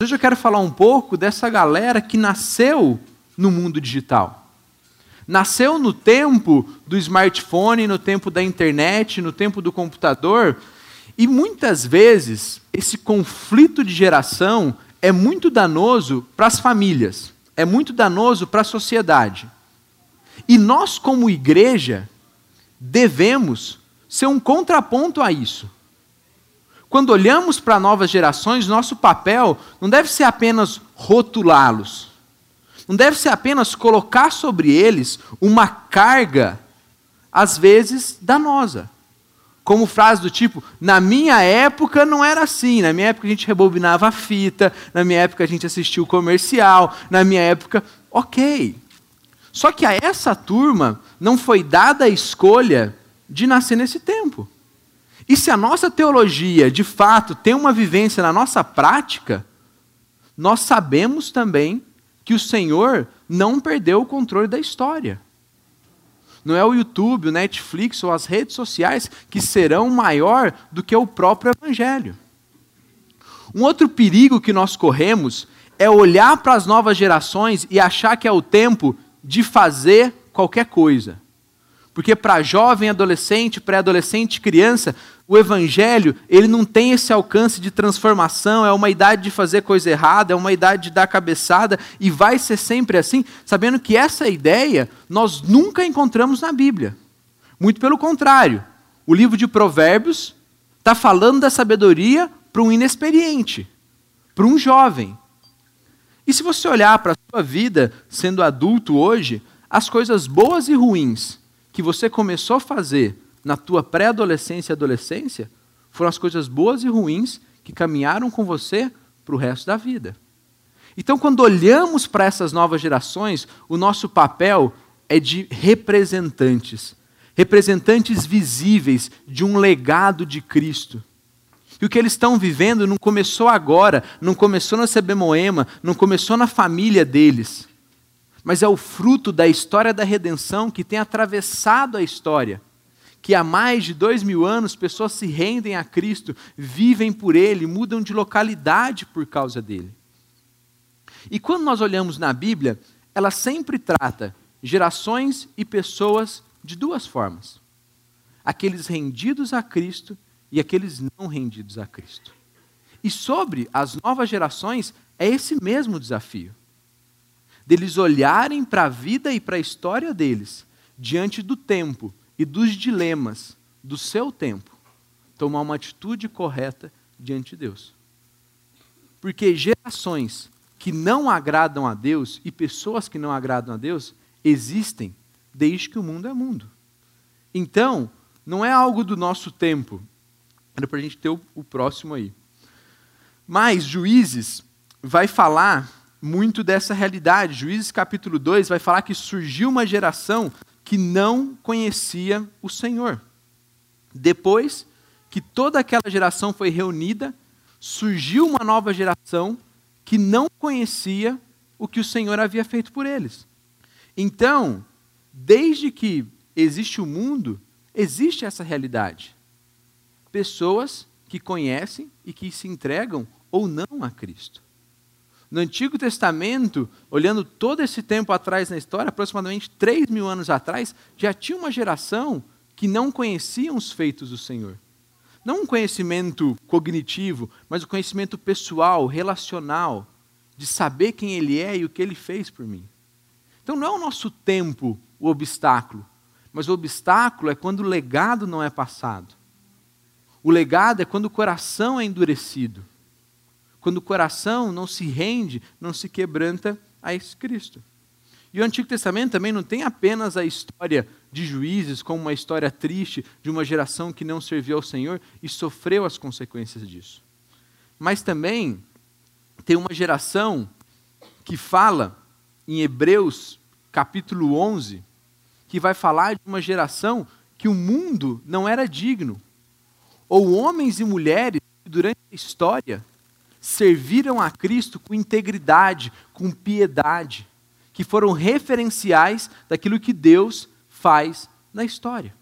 Hoje eu quero falar um pouco dessa galera que nasceu no mundo digital. Nasceu no tempo do smartphone, no tempo da internet, no tempo do computador, e muitas vezes esse conflito de geração é muito danoso para as famílias, é muito danoso para a sociedade. E nós, como igreja, devemos ser um contraponto a isso. Quando olhamos para novas gerações, nosso papel não deve ser apenas rotulá-los, não deve ser apenas colocar sobre eles uma carga, às vezes danosa. Como frase do tipo: na minha época não era assim, na minha época a gente rebobinava a fita, na minha época a gente assistia o comercial, na minha época. Ok. Só que a essa turma não foi dada a escolha de nascer nesse tempo. E se a nossa teologia, de fato, tem uma vivência na nossa prática, nós sabemos também que o Senhor não perdeu o controle da história. Não é o YouTube, o Netflix ou as redes sociais que serão maior do que o próprio Evangelho. Um outro perigo que nós corremos é olhar para as novas gerações e achar que é o tempo de fazer qualquer coisa. Porque para jovem, adolescente, pré-adolescente, criança, o evangelho, ele não tem esse alcance de transformação, é uma idade de fazer coisa errada, é uma idade de dar cabeçada e vai ser sempre assim, sabendo que essa ideia nós nunca encontramos na Bíblia. Muito pelo contrário, o livro de Provérbios está falando da sabedoria para um inexperiente, para um jovem. E se você olhar para a sua vida sendo adulto hoje, as coisas boas e ruins que você começou a fazer na tua pré-adolescência e adolescência foram as coisas boas e ruins que caminharam com você para o resto da vida. Então, quando olhamos para essas novas gerações, o nosso papel é de representantes, representantes visíveis de um legado de Cristo. E o que eles estão vivendo não começou agora, não começou na CB Moema, não começou na família deles mas é o fruto da história da redenção que tem atravessado a história. Que há mais de dois mil anos pessoas se rendem a Cristo, vivem por Ele, mudam de localidade por causa dele. E quando nós olhamos na Bíblia, ela sempre trata gerações e pessoas de duas formas: aqueles rendidos a Cristo e aqueles não rendidos a Cristo. E sobre as novas gerações, é esse mesmo desafio deles olharem para a vida e para a história deles, diante do tempo e dos dilemas do seu tempo, tomar uma atitude correta diante de Deus. Porque gerações que não agradam a Deus e pessoas que não agradam a Deus existem desde que o mundo é mundo. Então, não é algo do nosso tempo. Era para a gente ter o, próximo aí. Mas Juízes vai falar muito dessa realidade. Juízes capítulo 2 vai falar que surgiu uma geração que não conhecia o Senhor. Depois que toda aquela geração foi reunida, surgiu uma nova geração que não conhecia o que o Senhor havia feito por eles. Então, desde que existe o mundo, existe essa realidade. Pessoas que conhecem e que se entregam ou não a Cristo. No Antigo Testamento, olhando todo esse tempo atrás na história, aproximadamente 3 mil anos atrás, já tinha uma geração que não conheciam os feitos do Senhor. Não um conhecimento cognitivo, mas o um conhecimento pessoal, relacional, de saber quem Ele é e o que Ele fez por mim. Então não é o nosso tempo o obstáculo, mas o obstáculo é quando o legado não é passado. O legado é quando o coração é endurecido quando o coração não se rende, não se quebranta a esse Cristo. E o Antigo Testamento também não tem apenas a história de juízes como uma história triste de uma geração que não serviu ao Senhor e sofreu as consequências disso. Mas também tem uma geração que fala em Hebreus capítulo 11, que vai falar de uma geração que o mundo não era digno, ou homens e mulheres que durante a história serviram a Cristo com integridade, com piedade, que foram referenciais daquilo que Deus faz na história.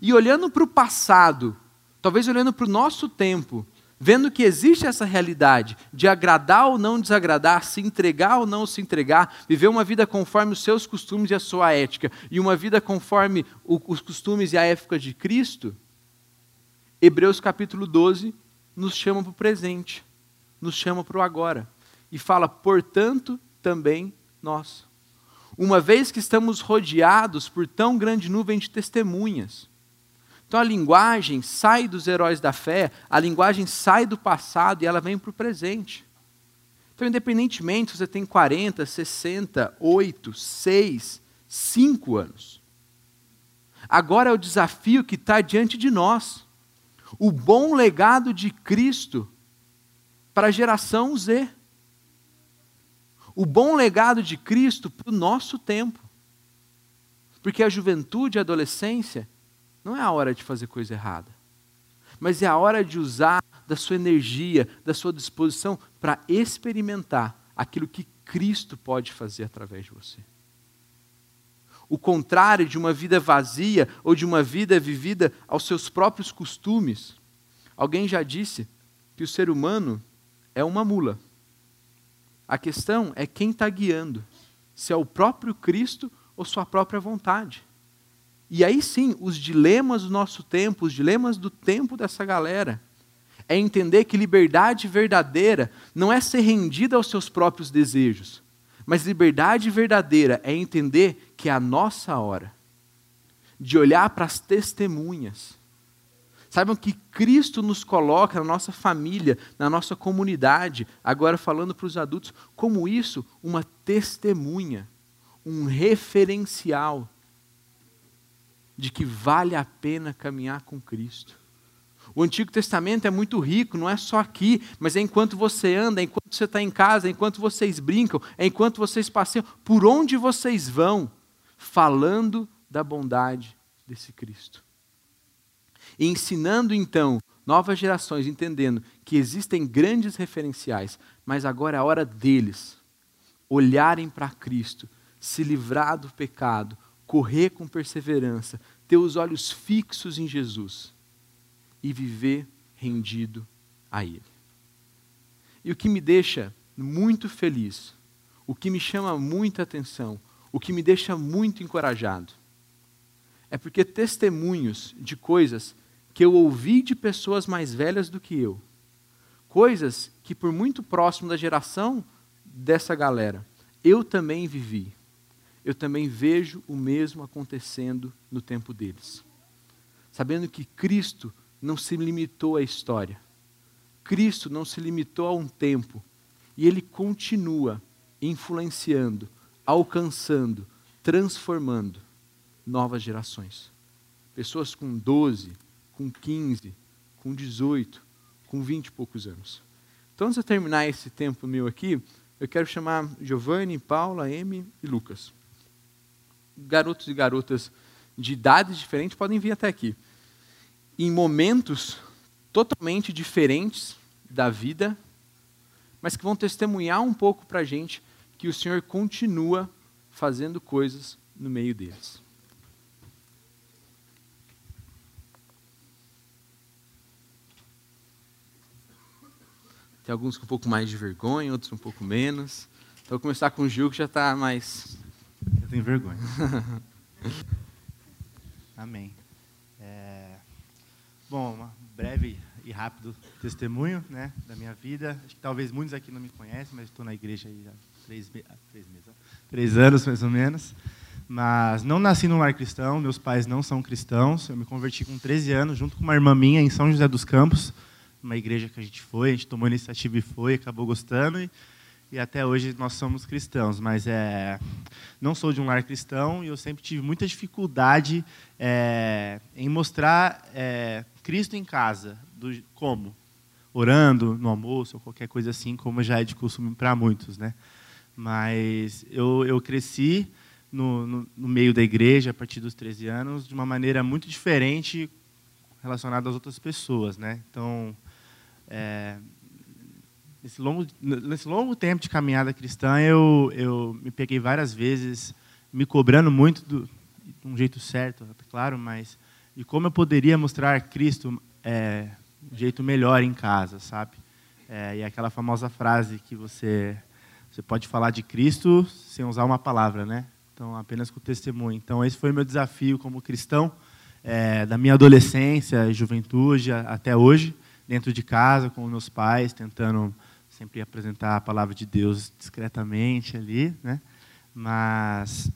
E olhando para o passado, talvez olhando para o nosso tempo, vendo que existe essa realidade de agradar ou não desagradar, se entregar ou não se entregar, viver uma vida conforme os seus costumes e a sua ética, e uma vida conforme os costumes e a ética de Cristo, Hebreus capítulo 12 nos chama para o presente, nos chama para o agora, e fala, portanto, também nós. Uma vez que estamos rodeados por tão grande nuvem de testemunhas, então a linguagem sai dos heróis da fé, a linguagem sai do passado e ela vem para o presente. Então, independentemente se você tem 40, 60, 8, 6, 5 anos, agora é o desafio que está diante de nós. O bom legado de Cristo para a geração Z. O bom legado de Cristo para o nosso tempo. Porque a juventude e a adolescência não é a hora de fazer coisa errada, mas é a hora de usar da sua energia, da sua disposição para experimentar aquilo que Cristo pode fazer através de você. O contrário de uma vida vazia ou de uma vida vivida aos seus próprios costumes. Alguém já disse que o ser humano é uma mula. A questão é quem está guiando, se é o próprio Cristo ou sua própria vontade. E aí sim, os dilemas do nosso tempo, os dilemas do tempo dessa galera, é entender que liberdade verdadeira não é ser rendida aos seus próprios desejos, mas liberdade verdadeira é entender que é a nossa hora de olhar para as testemunhas. Saibam que Cristo nos coloca na nossa família, na nossa comunidade, agora falando para os adultos, como isso, uma testemunha, um referencial de que vale a pena caminhar com Cristo. O Antigo Testamento é muito rico, não é só aqui, mas é enquanto você anda, é enquanto você está em casa, é enquanto vocês brincam, é enquanto vocês passeiam, por onde vocês vão, falando da bondade desse Cristo. E ensinando então novas gerações, entendendo que existem grandes referenciais, mas agora é a hora deles olharem para Cristo, se livrar do pecado, correr com perseverança, ter os olhos fixos em Jesus e viver rendido a Ele. E o que me deixa muito feliz, o que me chama muita atenção, o que me deixa muito encorajado, é porque testemunhos de coisas que eu ouvi de pessoas mais velhas do que eu, coisas que por muito próximo da geração dessa galera, eu também vivi eu também vejo o mesmo acontecendo no tempo deles. Sabendo que Cristo não se limitou à história, Cristo não se limitou a um tempo, e Ele continua influenciando, alcançando, transformando novas gerações. Pessoas com 12, com 15, com 18, com 20 e poucos anos. Então, antes de terminar esse tempo meu aqui, eu quero chamar Giovanni, Paula, Amy e Lucas garotos e garotas de idades diferentes podem vir até aqui. Em momentos totalmente diferentes da vida, mas que vão testemunhar um pouco para a gente que o Senhor continua fazendo coisas no meio deles. Tem alguns com um pouco mais de vergonha, outros um pouco menos. Então, vou começar com o Gil, que já está mais eu tenho vergonha. Amém. É... Bom, um breve e rápido testemunho né, da minha vida. Acho que talvez muitos aqui não me conhecem, mas estou na igreja há três, três meses, três anos mais ou menos. Mas não nasci num lar cristão, meus pais não são cristãos. Eu me converti com 13 anos, junto com uma irmã minha, em São José dos Campos, uma igreja que a gente foi, a gente tomou iniciativa e foi, acabou gostando. E e até hoje nós somos cristãos, mas é, não sou de um lar cristão e eu sempre tive muita dificuldade é, em mostrar é, Cristo em casa. Do, como? Orando no almoço ou qualquer coisa assim, como já é de costume para muitos. Né? Mas eu, eu cresci no, no, no, meio da igreja a partir dos 13 anos de uma maneira muito diferente relacionada às outras pessoas. Né? Então, é, nesse longo, nesse longo tempo de caminhada cristã, eu, eu me peguei várias vezes me cobrando muito do, de um jeito certo, claro, mas de como eu poderia mostrar Cristo é, um jeito melhor em casa, sabe? É, e aquela famosa frase que você você pode falar de Cristo sem usar uma palavra, né? Então, apenas com testemunho. Então, esse foi o meu desafio como cristão, é, da minha adolescência juventude até hoje, dentro de casa, com meus pais, tentando sempre apresentar a palavra de Deus discretamente ali, né? Mas,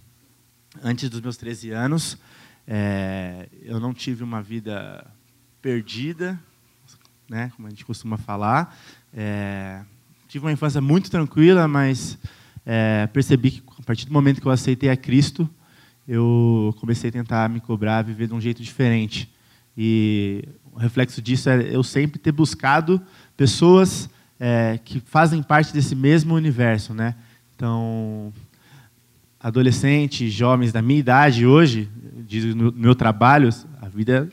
antes dos meus 13 anos, é, eu não tive uma vida perdida, né? Como a gente costuma falar. É, tive uma infância muito tranquila, mas é, percebi que a partir do momento que eu aceitei a Cristo, eu comecei a tentar me cobrar, viver de um jeito diferente. E o reflexo disso é eu sempre ter buscado pessoas é, que fazem parte desse mesmo universo, né? Então, adolescentes, jovens da minha idade hoje, diz no meu trabalho, a vida,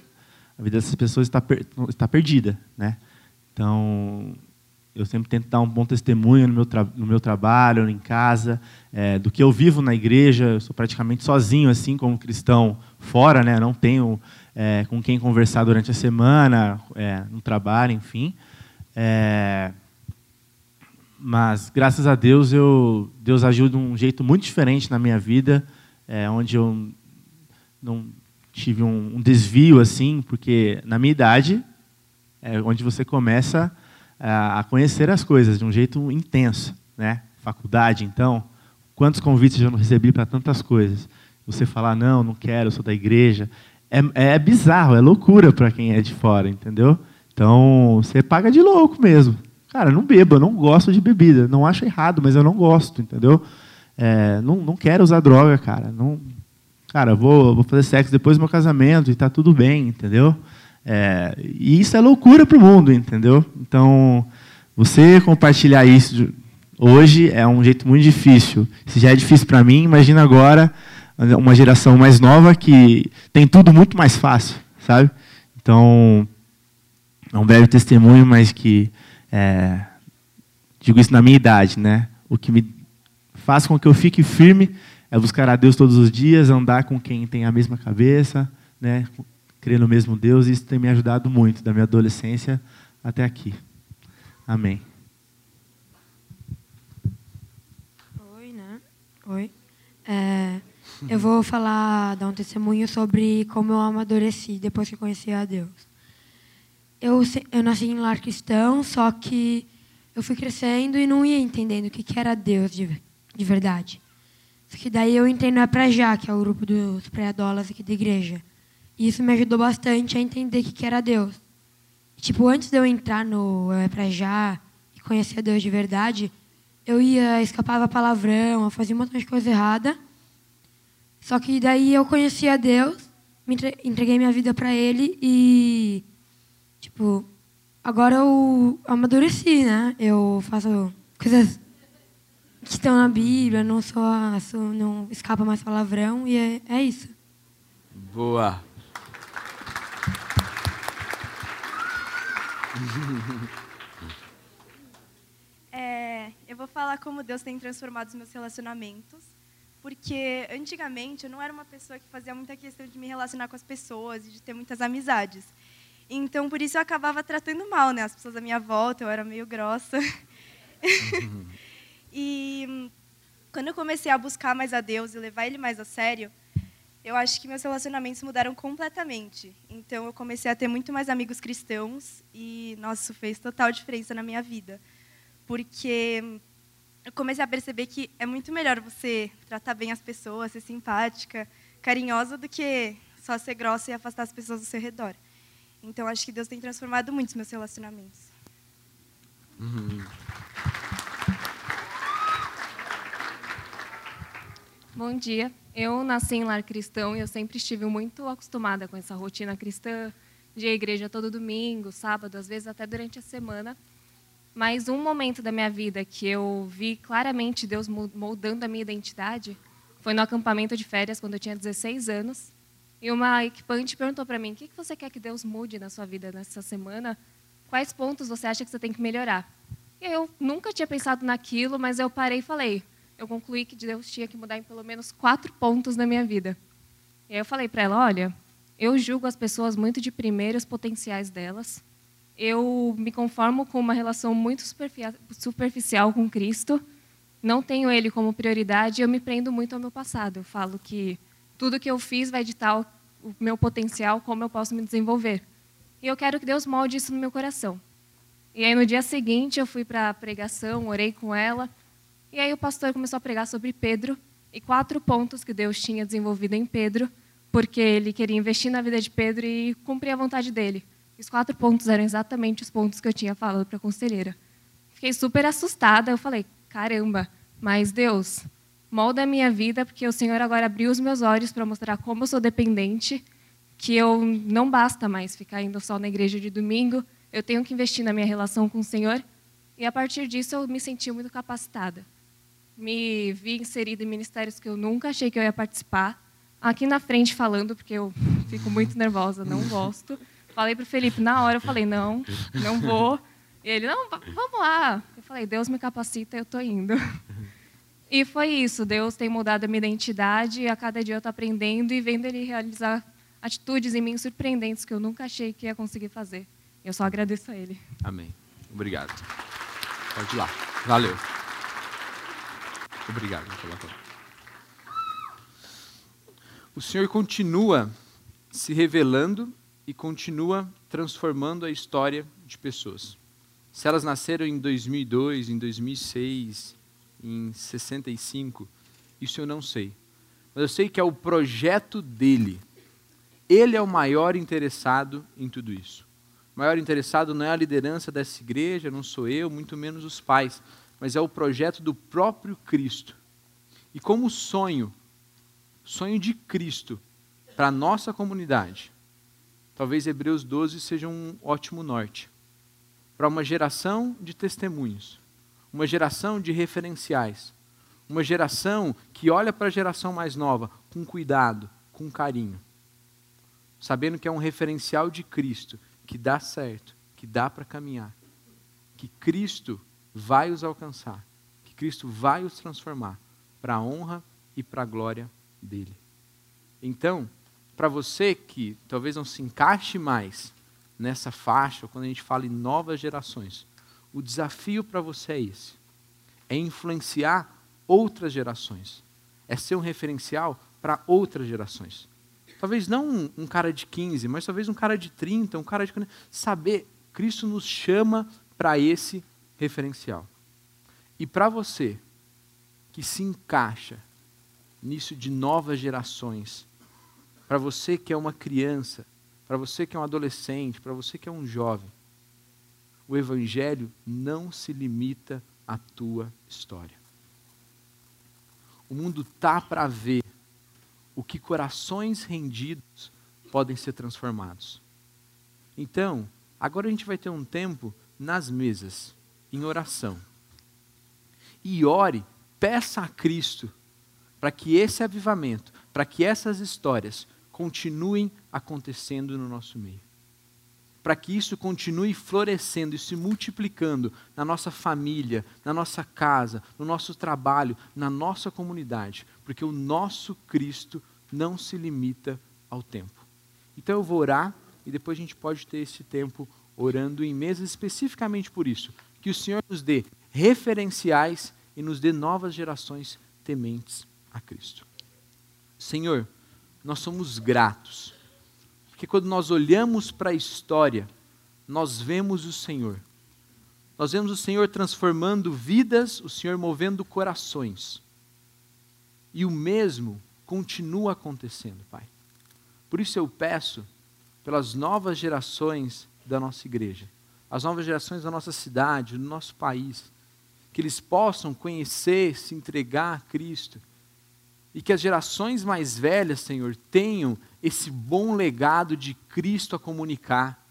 a vida dessas pessoas está, per, está perdida, né? Então, eu sempre tento dar um bom testemunho no meu, no meu trabalho, em casa, é, do que eu vivo na igreja. Eu sou praticamente sozinho, assim, como cristão, fora, né? Não tenho é, com quem conversar durante a semana, é, no trabalho, enfim. É, mas, graças a Deus, eu, Deus agiu de um jeito muito diferente na minha vida, é, onde eu não tive um, um desvio, assim, porque na minha idade, é onde você começa a conhecer as coisas de um jeito intenso, né? Faculdade, então, quantos convites eu não recebi para tantas coisas? Você falar não, não quero, sou da igreja, é, é bizarro, é loucura para quem é de fora, entendeu? Então, você paga de louco mesmo. Cara, não bebo, eu não gosto de bebida, não acho errado, mas eu não gosto, entendeu? É, não, não quero usar droga, cara. Não, cara, vou, vou fazer sexo depois do meu casamento e está tudo bem, entendeu? É, e isso é loucura para o mundo, entendeu? Então, você compartilhar isso hoje é um jeito muito difícil. Se já é difícil para mim, imagina agora uma geração mais nova que tem tudo muito mais fácil, sabe? Então, é um breve testemunho, mas que é, digo isso na minha idade, né? O que me faz com que eu fique firme é buscar a Deus todos os dias, andar com quem tem a mesma cabeça, né? crer no mesmo Deus, e isso tem me ajudado muito, da minha adolescência até aqui. Amém. Oi, né? Oi. É, eu vou falar, dar um testemunho sobre como eu amadureci depois que conheci a Deus. Eu, eu nasci em lar cristão, só que eu fui crescendo e não ia entendendo o que, que era Deus de, de verdade. Só que daí eu entrei no É Pra Já, que é o grupo dos pré-adolas aqui da igreja. E isso me ajudou bastante a entender o que era Deus. Tipo, antes de eu entrar no é Pra Já e conhecer Deus de verdade, eu ia, escapava palavrão, fazia um montão de coisa errada. Só que daí eu conhecia Deus, me entreguei minha vida para Ele e, tipo, agora eu amadureci, né? Eu faço coisas que estão na Bíblia, não só, não escapa mais palavrão e é, é isso. Boa. É, eu vou falar como Deus tem transformado os meus relacionamentos, porque antigamente eu não era uma pessoa que fazia muita questão de me relacionar com as pessoas e de ter muitas amizades. Então, por isso eu acabava tratando mal, né? As pessoas à minha volta, eu era meio grossa. Uhum. e quando eu comecei a buscar mais a Deus e levar Ele mais a sério, eu acho que meus relacionamentos mudaram completamente. Então, eu comecei a ter muito mais amigos cristãos e, nossa, isso fez total diferença na minha vida. Porque eu comecei a perceber que é muito melhor você tratar bem as pessoas, ser simpática, carinhosa, do que só ser grossa e afastar as pessoas do seu redor. Então, acho que Deus tem transformado muito os meus relacionamentos. Uhum. Bom dia. Eu nasci em lar cristão e eu sempre estive muito acostumada com essa rotina cristã de igreja todo domingo, sábado, às vezes até durante a semana. Mas um momento da minha vida que eu vi claramente Deus moldando a minha identidade foi no acampamento de férias, quando eu tinha 16 anos. E uma equipante perguntou para mim: o que você quer que Deus mude na sua vida nessa semana? Quais pontos você acha que você tem que melhorar? E eu nunca tinha pensado naquilo, mas eu parei e falei: eu concluí que Deus tinha que mudar em pelo menos quatro pontos na minha vida. E aí eu falei para ela: olha, eu julgo as pessoas muito de primeiros potenciais delas. eu me conformo com uma relação muito superficial com Cristo, não tenho Ele como prioridade eu me prendo muito ao meu passado. Eu falo que tudo que eu fiz vai ditar o meu potencial, como eu posso me desenvolver. E eu quero que Deus molde isso no meu coração. E aí no dia seguinte eu fui para a pregação, orei com ela, e aí o pastor começou a pregar sobre Pedro e quatro pontos que Deus tinha desenvolvido em Pedro, porque ele queria investir na vida de Pedro e cumprir a vontade dele. Os quatro pontos eram exatamente os pontos que eu tinha falado para a conselheira. Fiquei super assustada, eu falei: "Caramba, mas Deus, molda a minha vida, porque o Senhor agora abriu os meus olhos para mostrar como eu sou dependente, que eu não basta mais ficar indo só na igreja de domingo, eu tenho que investir na minha relação com o Senhor. E a partir disso eu me senti muito capacitada. Me vi inserida em ministérios que eu nunca achei que eu ia participar. Aqui na frente falando, porque eu fico muito nervosa, não gosto. Falei para o Felipe, na hora eu falei, não, não vou. E ele, não, vamos lá. Eu falei, Deus me capacita, eu estou indo. E foi isso, Deus tem mudado a minha identidade e a cada dia eu estou aprendendo e vendo Ele realizar atitudes em mim surpreendentes que eu nunca achei que ia conseguir fazer. Eu só agradeço a Ele. Amém. Obrigado. Pode ir lá. Valeu. Obrigado O Senhor continua se revelando e continua transformando a história de pessoas. Se elas nasceram em 2002, em 2006, em 65, isso eu não sei. Mas eu sei que é o projeto dele. Ele é o maior interessado em tudo isso. O maior interessado não é a liderança dessa igreja, não sou eu, muito menos os pais, mas é o projeto do próprio Cristo. E como sonho, sonho de Cristo para a nossa comunidade, talvez Hebreus 12 seja um ótimo norte para uma geração de testemunhos uma geração de referenciais, uma geração que olha para a geração mais nova com cuidado, com carinho, sabendo que é um referencial de Cristo, que dá certo, que dá para caminhar, que Cristo vai os alcançar, que Cristo vai os transformar para a honra e para a glória dele. Então, para você que talvez não se encaixe mais nessa faixa, quando a gente fala em novas gerações, o desafio para você é esse: é influenciar outras gerações, é ser um referencial para outras gerações. Talvez não um, cara de 15, mas talvez um cara de 30, um cara de. Saber, Cristo nos chama para esse referencial. E para você que se encaixa nisso de novas gerações, para você que é uma criança, para você que é um adolescente, para você que é um jovem, o Evangelho não se limita à tua história. O mundo tá para ver o que corações rendidos podem ser transformados. Então, agora a gente vai ter um tempo nas mesas, em oração. E ore, peça a Cristo para que esse avivamento, para que essas histórias continuem acontecendo no nosso meio para que isso continue florescendo e se multiplicando na nossa família, na nossa casa, no nosso trabalho, na nossa comunidade, porque o nosso Cristo não se limita ao tempo. Então eu vou orar e depois a gente pode ter esse tempo orando em mesas especificamente por isso, que o Senhor nos dê referenciais e nos dê novas gerações tementes a Cristo. Senhor, nós somos gratos porque quando nós olhamos para a história, nós vemos o Senhor. Nós vemos o Senhor transformando vidas, o Senhor movendo corações. E o mesmo continua acontecendo, Pai. Por isso eu peço pelas novas gerações da nossa igreja, as novas gerações da nossa cidade, do nosso país, que eles possam conhecer, se entregar a Cristo e que as gerações mais velhas, Senhor, tenham esse bom legado de Cristo a comunicar,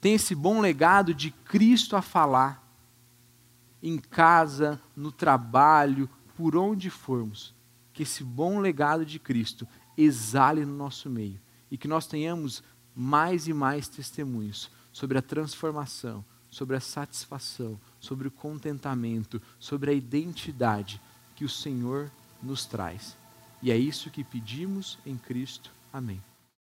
tenham esse bom legado de Cristo a falar, em casa, no trabalho, por onde formos, que esse bom legado de Cristo exale no nosso meio e que nós tenhamos mais e mais testemunhos sobre a transformação, sobre a satisfação, sobre o contentamento, sobre a identidade que o Senhor nos traz. E é isso que pedimos em Cristo. Amém.